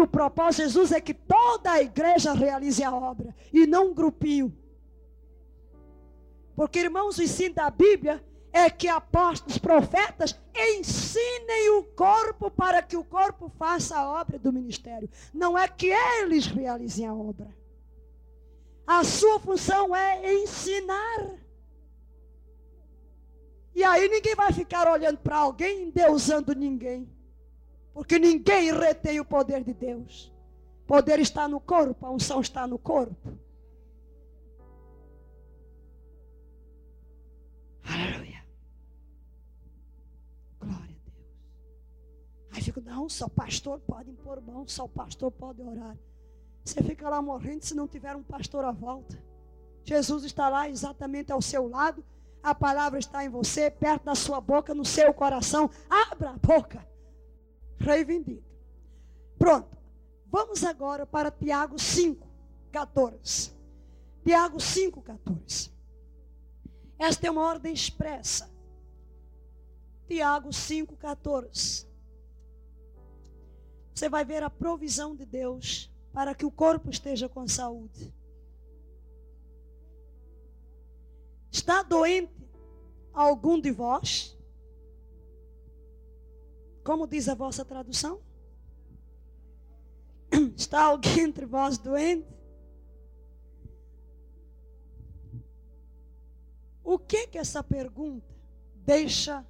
O propósito de Jesus é que toda a igreja realize a obra e não um grupinho. Porque, irmãos, o ensino da Bíblia é que apóstolos, profetas ensinem o corpo para que o corpo faça a obra do ministério. Não é que eles realizem a obra. A sua função é ensinar. E aí ninguém vai ficar olhando para alguém endeusando ninguém. Porque ninguém retém o poder de Deus. Poder está no corpo, a unção está no corpo. Aleluia. Glória a Deus. Aí fico, não, só o pastor pode impor mão, só o pastor pode orar. Você fica lá morrendo se não tiver um pastor à volta. Jesus está lá exatamente ao seu lado. A palavra está em você, perto da sua boca, no seu coração. Abra a boca. Reivindica. Pronto. Vamos agora para Tiago 5, 14. Tiago 5, 14. Esta é uma ordem expressa. Tiago 5, 14. Você vai ver a provisão de Deus para que o corpo esteja com saúde. Está doente algum de vós? Como diz a vossa tradução? Está alguém entre vós doente? O que que essa pergunta deixa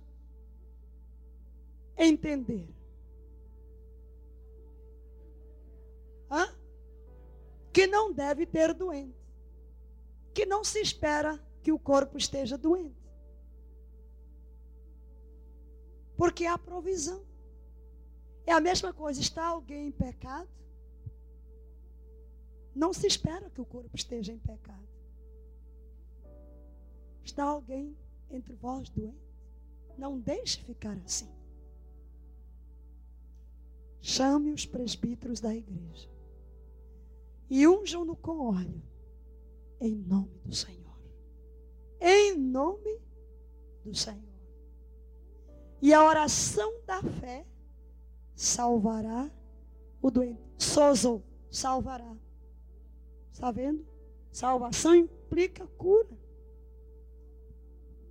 entender? Hã? Que não deve ter doente. Que não se espera que o corpo esteja doente. Porque há provisão. É a mesma coisa, está alguém em pecado? Não se espera que o corpo esteja em pecado. Está alguém entre vós doente? Não deixe ficar assim. Chame os presbíteros da igreja e unjam-no com óleo, em nome do Senhor. Em nome do Senhor. E a oração da fé salvará o doente. Sozo, salvará. Está vendo? Salvação implica cura.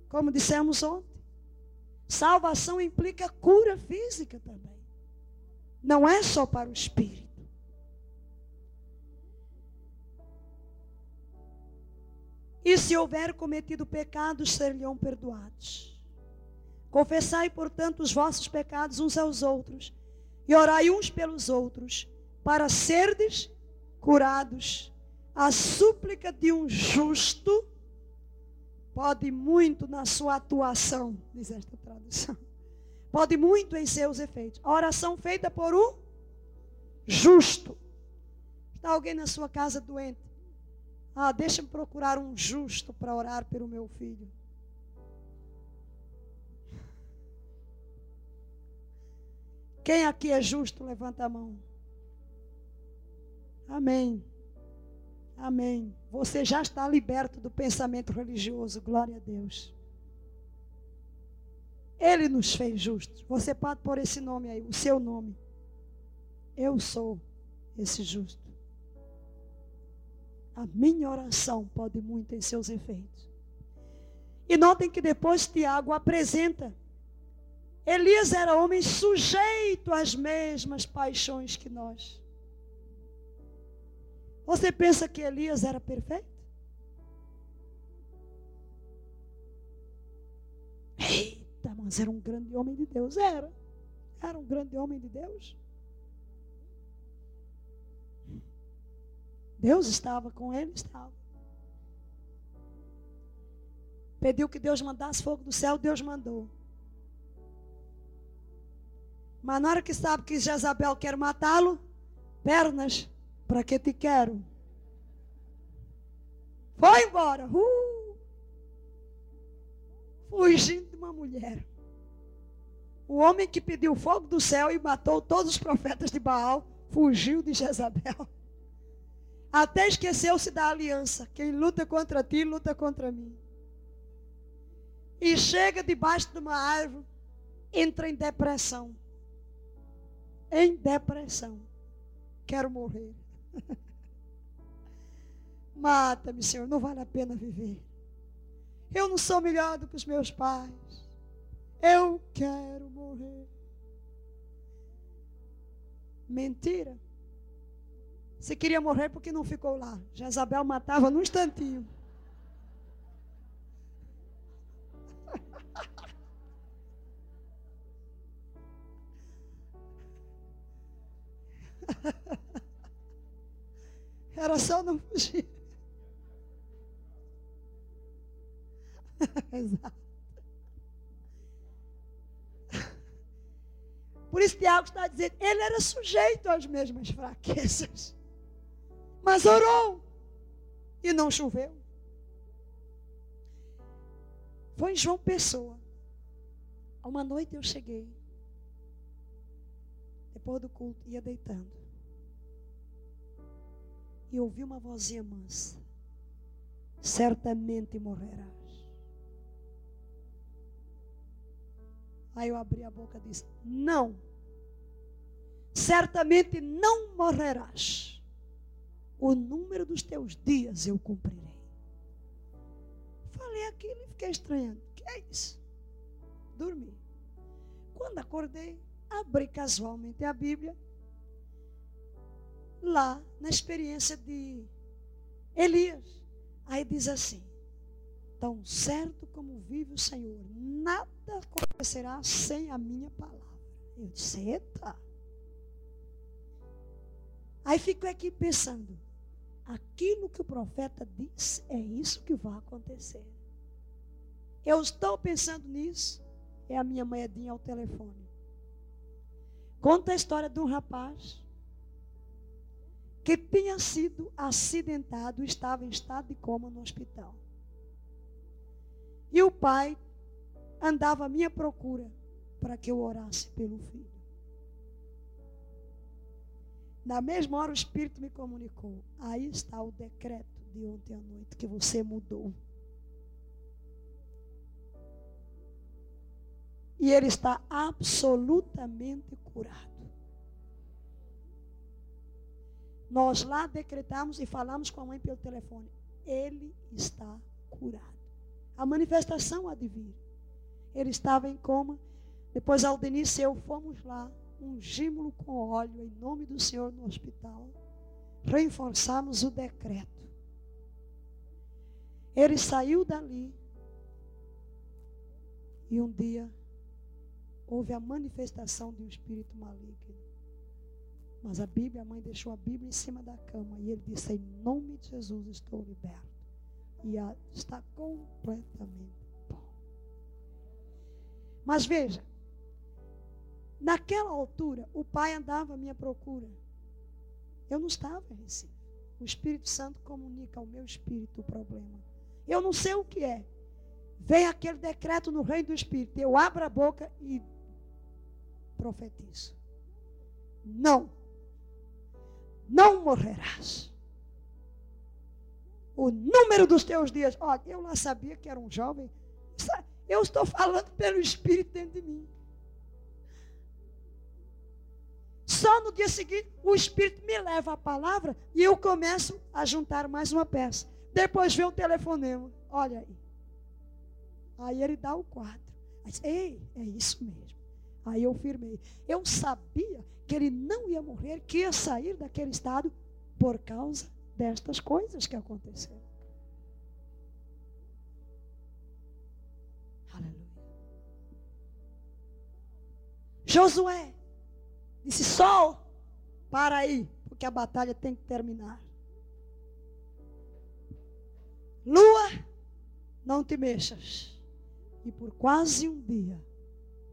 Como dissemos ontem. Salvação implica cura física também. Não é só para o espírito. E se houver cometido pecados, serão perdoados. Confessai, portanto, os vossos pecados uns aos outros, e orai uns pelos outros, para serdes curados. A súplica de um justo pode muito na sua atuação, diz esta tradução. Pode muito em seus efeitos. A oração feita por um justo. Está alguém na sua casa doente? Ah, deixa-me procurar um justo para orar pelo meu filho. Quem aqui é justo, levanta a mão. Amém. Amém. Você já está liberto do pensamento religioso, glória a Deus. Ele nos fez justos. Você pode pôr esse nome aí, o seu nome. Eu sou esse justo. A minha oração pode muito em seus efeitos. E notem que depois Tiago apresenta. Elias era homem sujeito às mesmas paixões que nós. Você pensa que Elias era perfeito? Eita, mas era um grande homem de Deus. Era. Era um grande homem de Deus. Deus estava com ele, estava. Pediu que Deus mandasse fogo do céu, Deus mandou. Mas na hora que sabe que Jezabel quer matá-lo, pernas, para que te quero? Foi embora. Uh! Fugindo de uma mulher. O homem que pediu fogo do céu e matou todos os profetas de Baal, fugiu de Jezabel. Até esqueceu-se da aliança. Quem luta contra ti, luta contra mim. E chega debaixo de uma árvore, entra em depressão. Em depressão. quero morrer. Mata-me, Senhor, não vale a pena viver. Eu não sou melhor do que os meus pais. Eu quero morrer. Mentira. Você queria morrer porque não ficou lá. Jezabel matava num instantinho. Era só não fugir. Exato. Por isso Tiago está dizendo, ele era sujeito às mesmas fraquezas. Mas orou e não choveu. Foi em João Pessoa. Uma noite eu cheguei. Depois do culto, ia deitando. E ouvi uma vozinha mansa. Certamente morrerás. Aí eu abri a boca e disse: Não, certamente não morrerás. O número dos teus dias eu cumprirei. Falei aquilo e fiquei estranhando. Que é isso? Dormi. Quando acordei, abri casualmente a Bíblia. Lá na experiência de Elias. Aí diz assim: Tão certo como vive o Senhor, nada acontecerá sem a minha palavra. Eu disse, eita. Aí fico aqui pensando, aquilo que o profeta disse, é isso que vai acontecer. Eu estou pensando nisso, é a minha moedinha ao telefone. Conta a história de um rapaz que tinha sido acidentado, estava em estado de coma no hospital. E o pai andava à minha procura para que eu orasse pelo filho. Na mesma hora o Espírito me comunicou. Aí está o decreto de ontem à noite que você mudou. E ele está absolutamente curado. Nós lá decretamos e falamos com a mãe pelo telefone. Ele está curado a manifestação há de vir. Ele estava em coma. Depois Aldenice e eu fomos lá, ungimos com óleo em nome do Senhor no hospital. Reforçamos o decreto. Ele saiu dali. E um dia houve a manifestação de um espírito maligno. Mas a Bíblia, a mãe deixou a Bíblia em cima da cama e ele disse: Em nome de Jesus estou liberto e está completamente bom. Mas veja, naquela altura, o pai andava à minha procura. Eu não estava em Recife. O Espírito Santo comunica ao meu espírito o problema. Eu não sei o que é. Vem aquele decreto no reino do Espírito. Eu abro a boca e profetizo. Não. Não morrerás o número dos teus dias. Olha, eu lá sabia que era um jovem. Eu estou falando pelo Espírito dentro de mim. Só no dia seguinte, o Espírito me leva a palavra e eu começo a juntar mais uma peça. Depois vem o telefonema. Olha aí. Aí ele dá o quadro. Aí Ei, é isso mesmo. Aí eu firmei. Eu sabia que ele não ia morrer, que ia sair daquele estado por causa destas coisas que aconteceram. Aleluia. Josué disse: Sol, para aí, porque a batalha tem que terminar. Lua, não te mexas. E por quase um dia,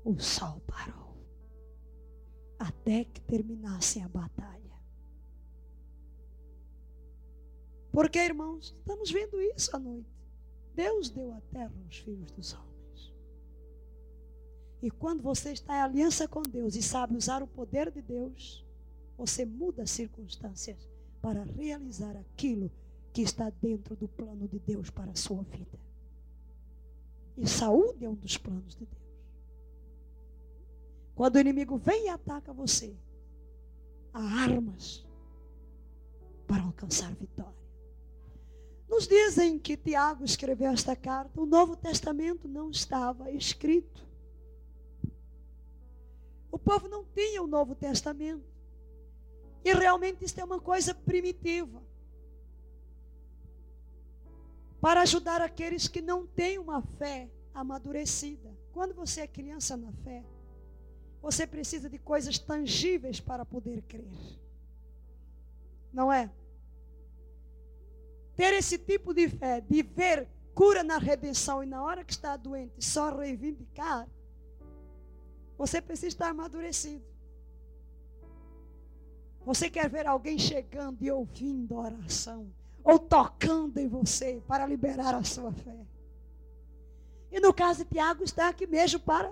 o sol parou. Até que terminasse a batalha. Porque, irmãos, estamos vendo isso à noite. Deus deu a terra aos filhos dos homens. E quando você está em aliança com Deus e sabe usar o poder de Deus, você muda as circunstâncias para realizar aquilo que está dentro do plano de Deus para a sua vida. E saúde é um dos planos de Deus. Quando o inimigo vem e ataca você, há armas alcançar vitória. Nos dizem que Tiago escreveu esta carta, o Novo Testamento não estava escrito. O povo não tinha o Novo Testamento. E realmente isso é uma coisa primitiva. Para ajudar aqueles que não têm uma fé amadurecida. Quando você é criança na fé, você precisa de coisas tangíveis para poder crer. Não é? Ter esse tipo de fé, de ver cura na redenção e na hora que está doente só reivindicar, você precisa estar amadurecido. Você quer ver alguém chegando e ouvindo a oração, ou tocando em você para liberar a sua fé. E no caso de Tiago, está aqui mesmo para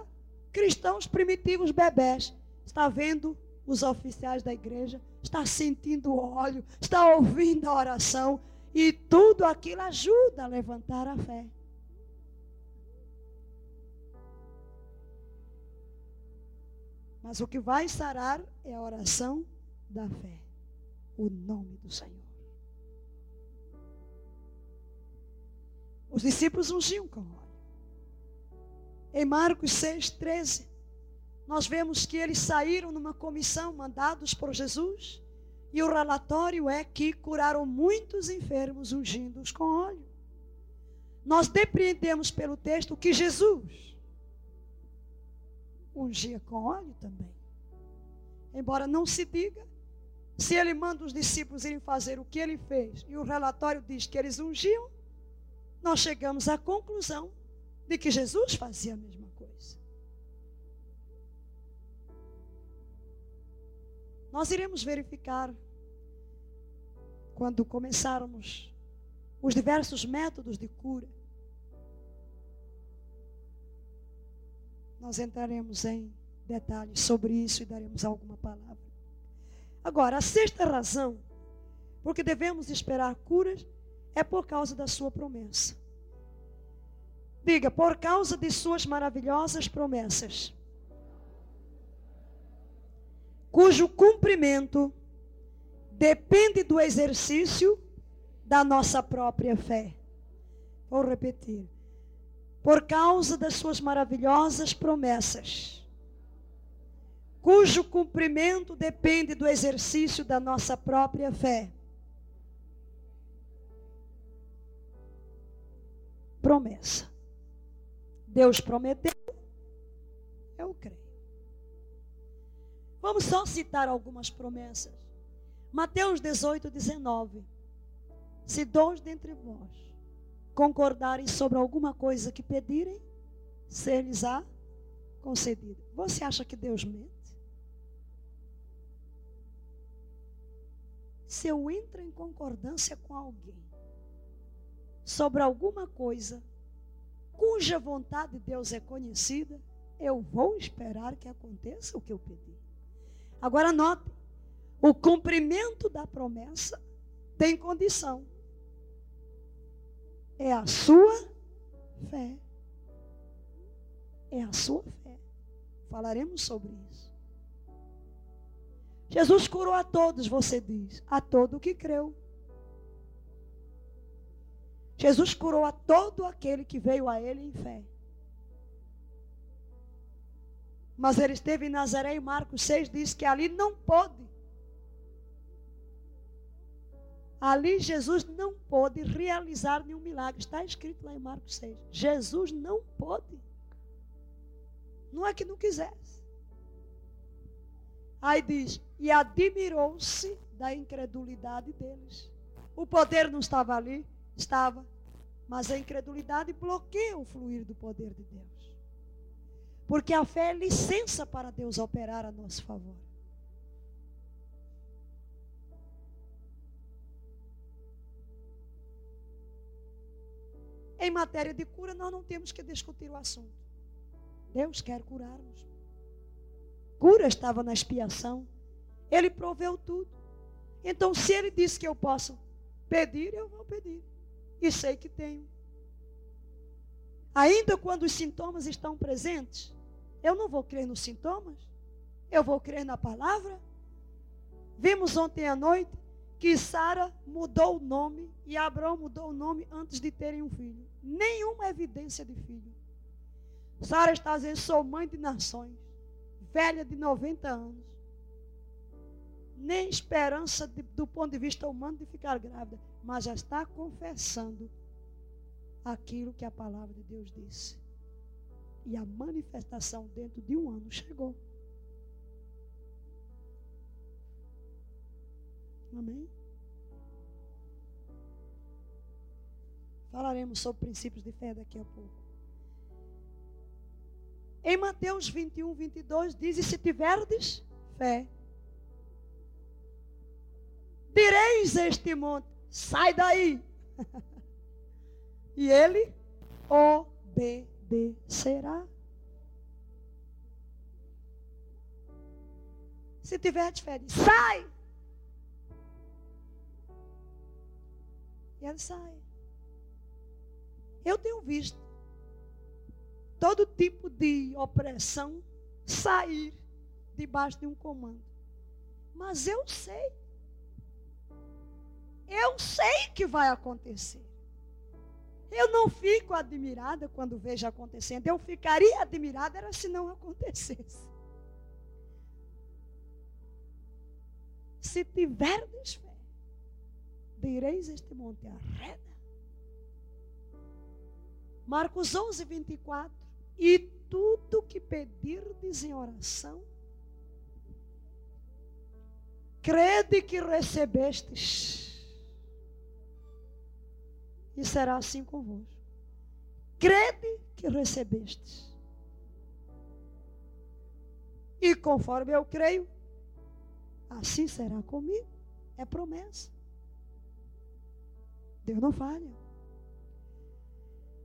cristãos primitivos bebés. Está vendo os oficiais da igreja, está sentindo o óleo, está ouvindo a oração, e tudo aquilo ajuda a levantar a fé. Mas o que vai sarar é a oração da fé. O nome do Senhor. Os discípulos ungiam com óleo. Em Marcos 6, 13, nós vemos que eles saíram numa comissão mandados por Jesus. E o relatório é que curaram muitos enfermos ungindo-os com óleo. Nós depreendemos pelo texto que Jesus ungia com óleo também. Embora não se diga, se ele manda os discípulos irem fazer o que ele fez e o relatório diz que eles ungiam, nós chegamos à conclusão de que Jesus fazia a mesma coisa. Nós iremos verificar quando começarmos os diversos métodos de cura Nós entraremos em detalhes sobre isso e daremos alguma palavra. Agora, a sexta razão, porque devemos esperar curas, é por causa da sua promessa. Diga, por causa de suas maravilhosas promessas, cujo cumprimento depende do exercício da nossa própria fé. Vou repetir por causa das suas maravilhosas promessas, cujo cumprimento depende do exercício da nossa própria fé. Promessa. Deus prometeu, eu creio. Vamos só citar algumas promessas. Mateus 18, 19. Se dois dentre vós concordarem sobre alguma coisa que pedirem, ser-lhes-á concedida. Você acha que Deus mente? Se eu entro em concordância com alguém sobre alguma coisa cuja vontade de Deus é conhecida, eu vou esperar que aconteça o que eu pedi. Agora note, o cumprimento da promessa tem condição é a sua fé. É a sua fé. Falaremos sobre isso. Jesus curou a todos, você diz, a todo que creu. Jesus curou a todo aquele que veio a ele em fé. Mas ele esteve em Nazaré e Marcos 6 diz que ali não pôde Ali Jesus não pôde realizar nenhum milagre. Está escrito lá em Marcos 6. Jesus não pôde. Não é que não quisesse. Aí diz: e admirou-se da incredulidade deles. O poder não estava ali, estava, mas a incredulidade bloqueia o fluir do poder de Deus. Porque a fé é licença para Deus operar a nosso favor. Em matéria de cura, nós não temos que discutir o assunto. Deus quer curar-nos. Cura estava na expiação. Ele proveu tudo. Então, se ele disse que eu posso pedir, eu vou pedir. E sei que tenho. Ainda quando os sintomas estão presentes, eu não vou crer nos sintomas. Eu vou crer na palavra. Vimos ontem à noite que Sara mudou o nome e Abraão mudou o nome antes de terem um filho. Nenhuma evidência de filho. Sara está dizendo: sou mãe de nações, velha de 90 anos. Nem esperança de, do ponto de vista humano de ficar grávida, mas já está confessando aquilo que a palavra de Deus disse. E a manifestação dentro de um ano chegou. Amém? Falaremos sobre princípios de fé daqui a pouco. Em Mateus 21, 22, diz: E se tiverdes fé, direis este monte: sai daí. e ele obedecerá. Se tiver diz, sai. E ele sai. Eu tenho visto todo tipo de opressão sair debaixo de um comando. Mas eu sei. Eu sei que vai acontecer. Eu não fico admirada quando vejo acontecendo. Eu ficaria admirada era se não acontecesse. Se tiverdes fé, direis este monte arreda. Marcos 11, 24. E tudo que pedirdes em oração, crede que recebestes e será assim convosco. Crede que recebestes. E conforme eu creio, assim será comigo. É promessa. Deus não falha.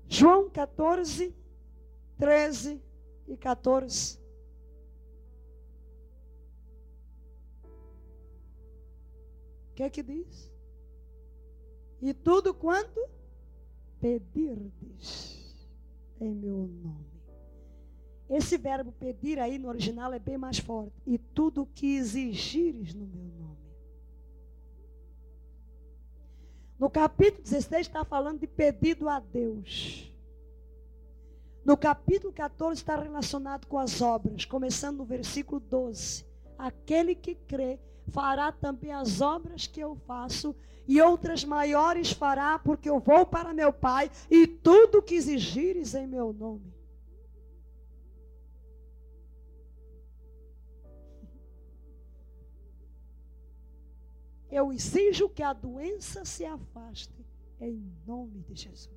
João 14, 13 e 14. O que é que diz? E tudo quanto pedirdes em meu nome. Esse verbo pedir aí no original é bem mais forte. E tudo que exigires no meu nome. No capítulo 16 está falando de pedido a Deus. No capítulo 14 está relacionado com as obras, começando no versículo 12. Aquele que crê fará também as obras que eu faço, e outras maiores fará, porque eu vou para meu Pai, e tudo que exigires em meu nome. Eu exijo que a doença se afaste, em nome de Jesus.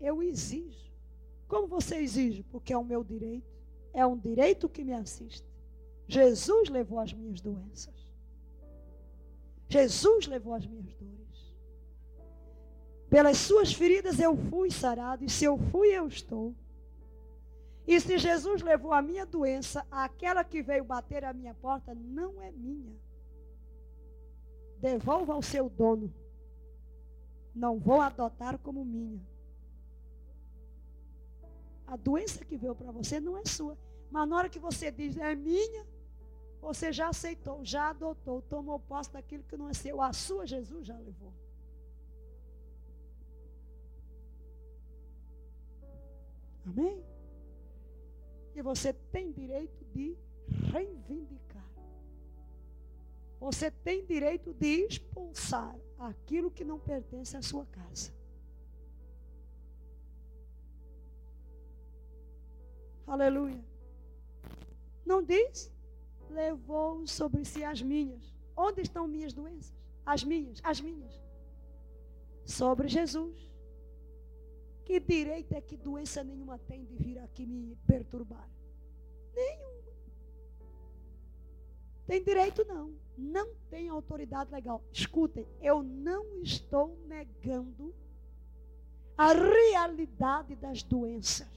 Eu exijo. Como você exige? Porque é o meu direito. É um direito que me assiste. Jesus levou as minhas doenças. Jesus levou as minhas dores. Pelas suas feridas eu fui sarado, e se eu fui, eu estou. E se Jesus levou a minha doença, aquela que veio bater a minha porta não é minha. Devolva ao seu dono. Não vou adotar como minha. A doença que veio para você não é sua. Mas na hora que você diz é minha, você já aceitou, já adotou, tomou posse daquilo que não é seu. A sua Jesus já levou. Amém? E você tem direito de reivindicar. Você tem direito de expulsar aquilo que não pertence à sua casa. Aleluia. Não diz? Levou sobre si as minhas. Onde estão minhas doenças? As minhas, as minhas. Sobre Jesus. Que direito é que doença nenhuma tem de vir aqui me perturbar? Nenhuma. Tem direito não. Não tem autoridade legal. Escutem, eu não estou negando a realidade das doenças.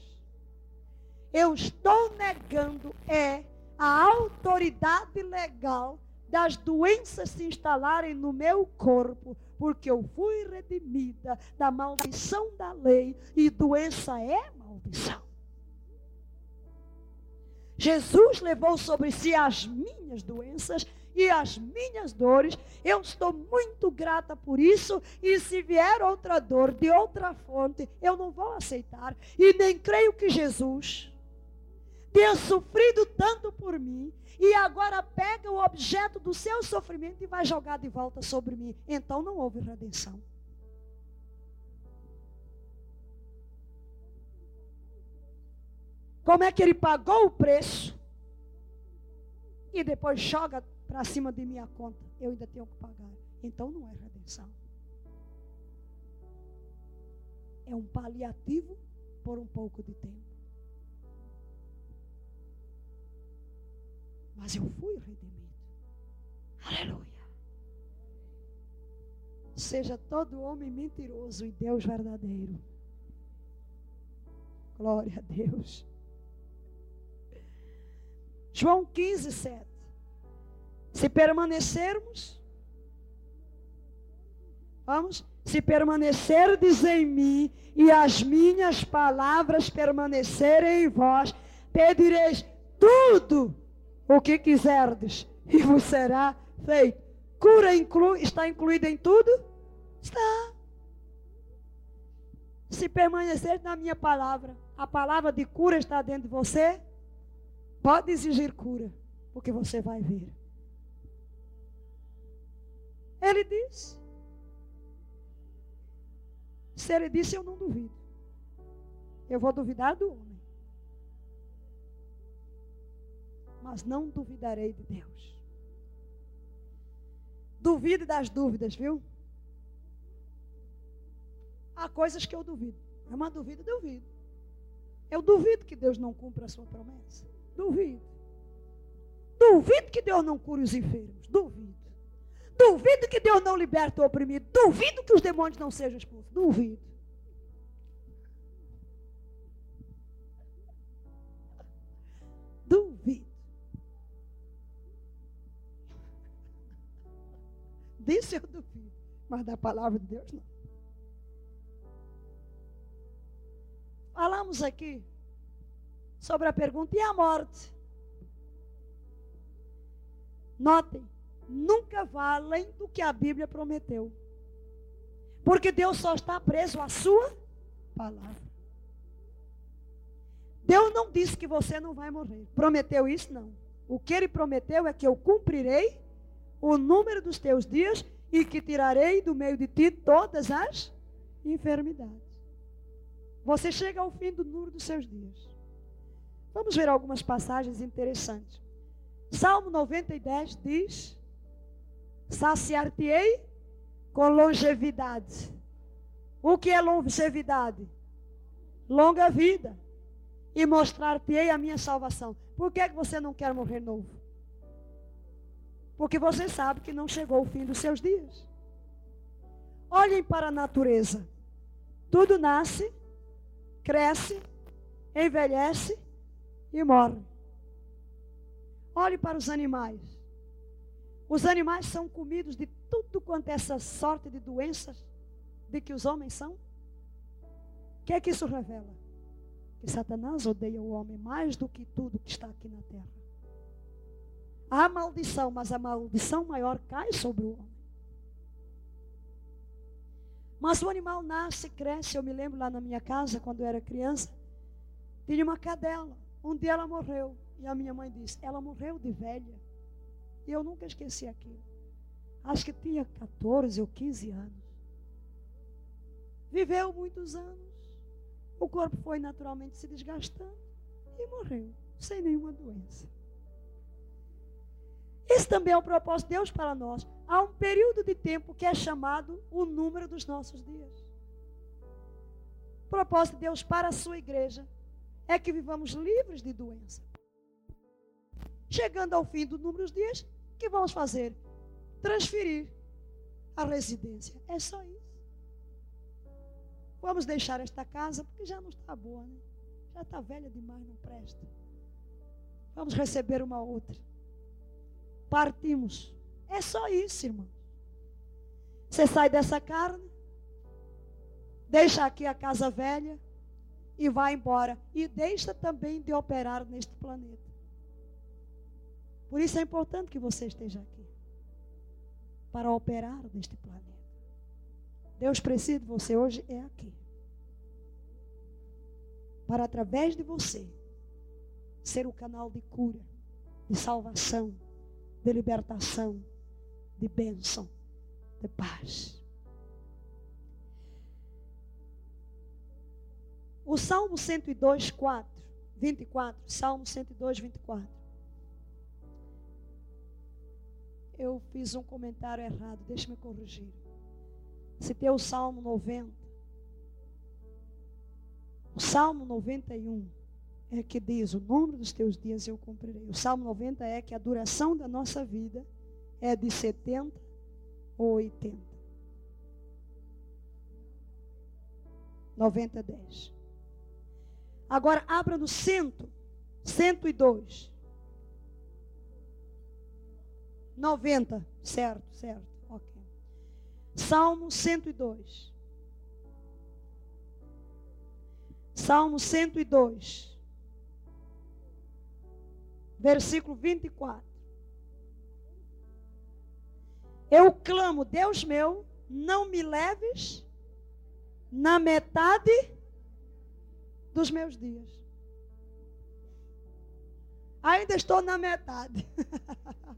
Eu estou negando é a autoridade legal das doenças se instalarem no meu corpo, porque eu fui redimida da maldição da lei e doença é maldição. Jesus levou sobre si as minhas doenças e as minhas dores. Eu estou muito grata por isso. E se vier outra dor de outra fonte, eu não vou aceitar. E nem creio que Jesus tenha sofrido tanto por mim e agora pega o objeto do seu sofrimento e vai jogar de volta sobre mim. Então não houve redenção. Como é que ele pagou o preço e depois joga para cima de minha conta? Eu ainda tenho que pagar. Então não é redenção. É um paliativo por um pouco de tempo. Mas eu fui redimido. Aleluia. Seja todo homem mentiroso e Deus verdadeiro. Glória a Deus. João 15, 7. Se permanecermos, vamos, se permanecerdes em mim e as minhas palavras permanecerem em vós, pedireis tudo o que quiserdes e vos será feito. Cura inclu, está incluída em tudo? Está. Se permanecer na minha palavra, a palavra de cura está dentro de você, pode exigir cura, porque você vai ver. Ele disse. Se ele disse, eu não duvido. Eu vou duvidar do homem. Mas não duvidarei de Deus. Duvide das dúvidas, viu? Há coisas que eu duvido. É uma dúvida, duvido. Eu duvido que Deus não cumpra a sua promessa. Duvido. Duvido que Deus não cure os enfermos. Duvido. Duvido que Deus não liberte o oprimido. Duvido que os demônios não sejam expulsos. Duvido. Disso eu duvido. Mas da palavra de Deus não. Falamos aqui sobre a pergunta e a morte. Notem, nunca vá além do que a Bíblia prometeu. Porque Deus só está preso à sua palavra. Deus não disse que você não vai morrer. Prometeu isso? Não. O que ele prometeu é que eu cumprirei o número dos teus dias e que tirarei do meio de ti todas as enfermidades. Você chega ao fim do número dos seus dias. Vamos ver algumas passagens interessantes. Salmo 90 e 10 diz: Saciar-te-ei com longevidade. O que é longevidade? Longa vida. E mostrar-te-ei a minha salvação. Por que, é que você não quer morrer novo? Porque você sabe que não chegou o fim dos seus dias. Olhem para a natureza. Tudo nasce, cresce, envelhece e morre. Olhe para os animais. Os animais são comidos de tudo quanto é essa sorte de doenças de que os homens são. O que é que isso revela? Que Satanás odeia o homem mais do que tudo que está aqui na terra. Há maldição, mas a maldição maior cai sobre o homem. Mas o animal nasce, cresce. Eu me lembro lá na minha casa, quando eu era criança, tinha uma cadela. Um dia ela morreu. E a minha mãe disse: ela morreu de velha. E eu nunca esqueci aquilo. Acho que tinha 14 ou 15 anos. Viveu muitos anos. O corpo foi naturalmente se desgastando e morreu, sem nenhuma doença. Esse também é o propósito de Deus para nós. Há um período de tempo que é chamado o número dos nossos dias. O propósito de Deus para a sua igreja é que vivamos livres de doença. Chegando ao fim do número dos dias, o que vamos fazer? Transferir a residência. É só isso. Vamos deixar esta casa, porque já não está boa, né? Já está velha demais, não presta. Vamos receber uma outra partimos. É só isso, irmão. Você sai dessa carne, deixa aqui a casa velha e vai embora. E deixa também de operar neste planeta. Por isso é importante que você esteja aqui. para operar neste planeta. Deus precisa de você hoje é aqui. Para através de você ser o canal de cura, de salvação, de libertação, de bênção, de paz. O Salmo 102, 4, 24, Salmo 102, 24. Eu fiz um comentário errado, deixa-me corrigir. Citei o Salmo 90. O Salmo 91 é que diz: O número dos teus dias eu cumprirei. O Salmo 90 é que a duração da nossa vida é de 70 ou 80. 90, 10. Agora abra no cento, 102. 90, certo, certo. Ok. Salmo 102. Salmo 102. Versículo 24. Eu clamo, Deus meu, não me leves na metade dos meus dias. Ainda estou na metade.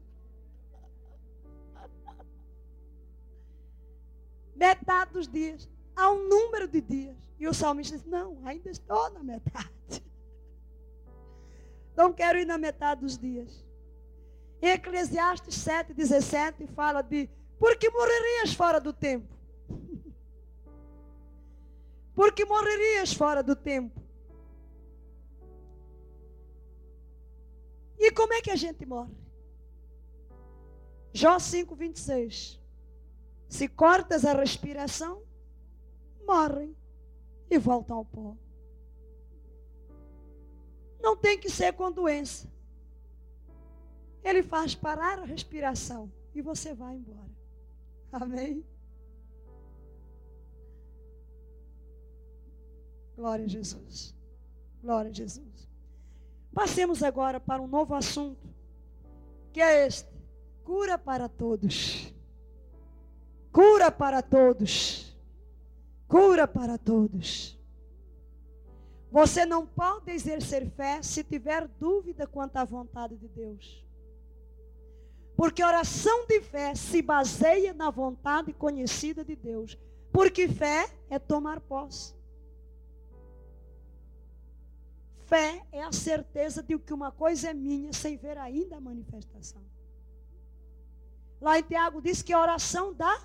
metade dos dias. Há um número de dias. E o salmista diz: Não, ainda estou na metade. Não quero ir na metade dos dias. Em Eclesiastes 7, 17, fala de porque morrerias fora do tempo. Porque morrerias fora do tempo. E como é que a gente morre? Jó 5, 26. Se cortas a respiração, morrem e voltam ao pó. Não tem que ser com doença. Ele faz parar a respiração e você vai embora. Amém? Glória a Jesus. Glória a Jesus. Passemos agora para um novo assunto, que é este: cura para todos. Cura para todos. Cura para todos. Você não pode exercer fé se tiver dúvida quanto à vontade de Deus. Porque oração de fé se baseia na vontade conhecida de Deus. Porque fé é tomar posse. Fé é a certeza de que uma coisa é minha sem ver ainda a manifestação. Lá em Tiago diz que a oração dá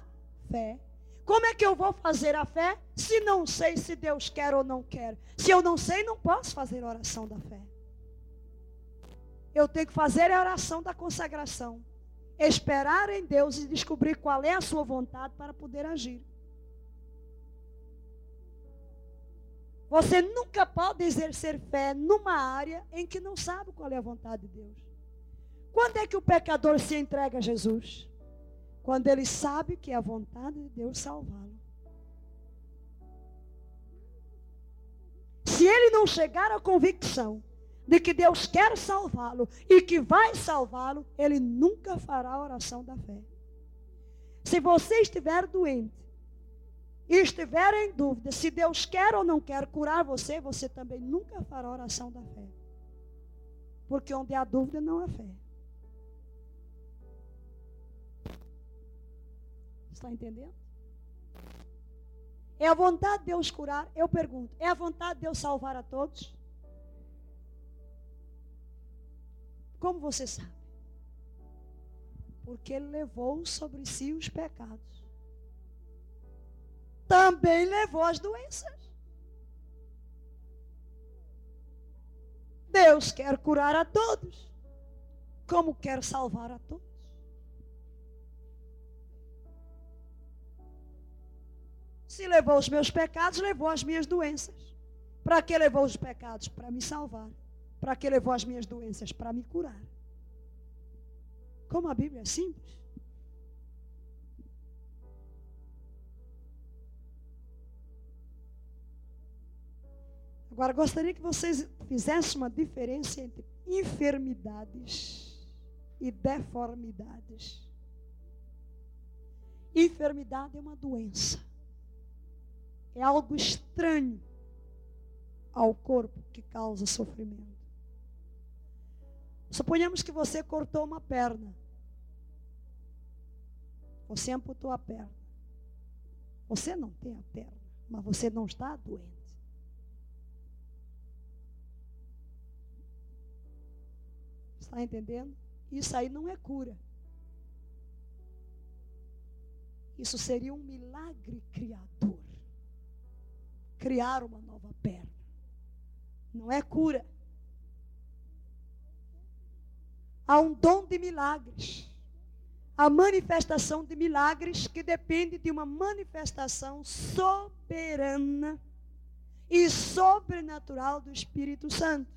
fé. Como é que eu vou fazer a fé se não sei se Deus quer ou não quer? Se eu não sei, não posso fazer a oração da fé. Eu tenho que fazer a oração da consagração esperar em Deus e descobrir qual é a sua vontade para poder agir. Você nunca pode exercer fé numa área em que não sabe qual é a vontade de Deus. Quando é que o pecador se entrega a Jesus? Quando ele sabe que é a vontade de Deus salvá-lo. Se ele não chegar à convicção de que Deus quer salvá-lo e que vai salvá-lo, ele nunca fará a oração da fé. Se você estiver doente e estiver em dúvida se Deus quer ou não quer curar você, você também nunca fará a oração da fé. Porque onde há dúvida não há fé. Está entendendo? É a vontade de Deus curar? Eu pergunto, é a vontade de Deus salvar a todos? Como você sabe? Porque ele levou sobre si os pecados. Também levou as doenças. Deus quer curar a todos, como quer salvar a todos. Se levou os meus pecados, levou as minhas doenças. Para que levou os pecados? Para me salvar. Para que levou as minhas doenças? Para me curar. Como a Bíblia é simples. Agora, gostaria que vocês fizessem uma diferença entre enfermidades e deformidades. Enfermidade é uma doença. É algo estranho ao corpo que causa sofrimento. Suponhamos que você cortou uma perna. Você amputou a perna. Você não tem a perna, mas você não está doente. Está entendendo? Isso aí não é cura. Isso seria um milagre criador. Criar uma nova perna. Não é cura. Há um dom de milagres. A manifestação de milagres que depende de uma manifestação soberana e sobrenatural do Espírito Santo.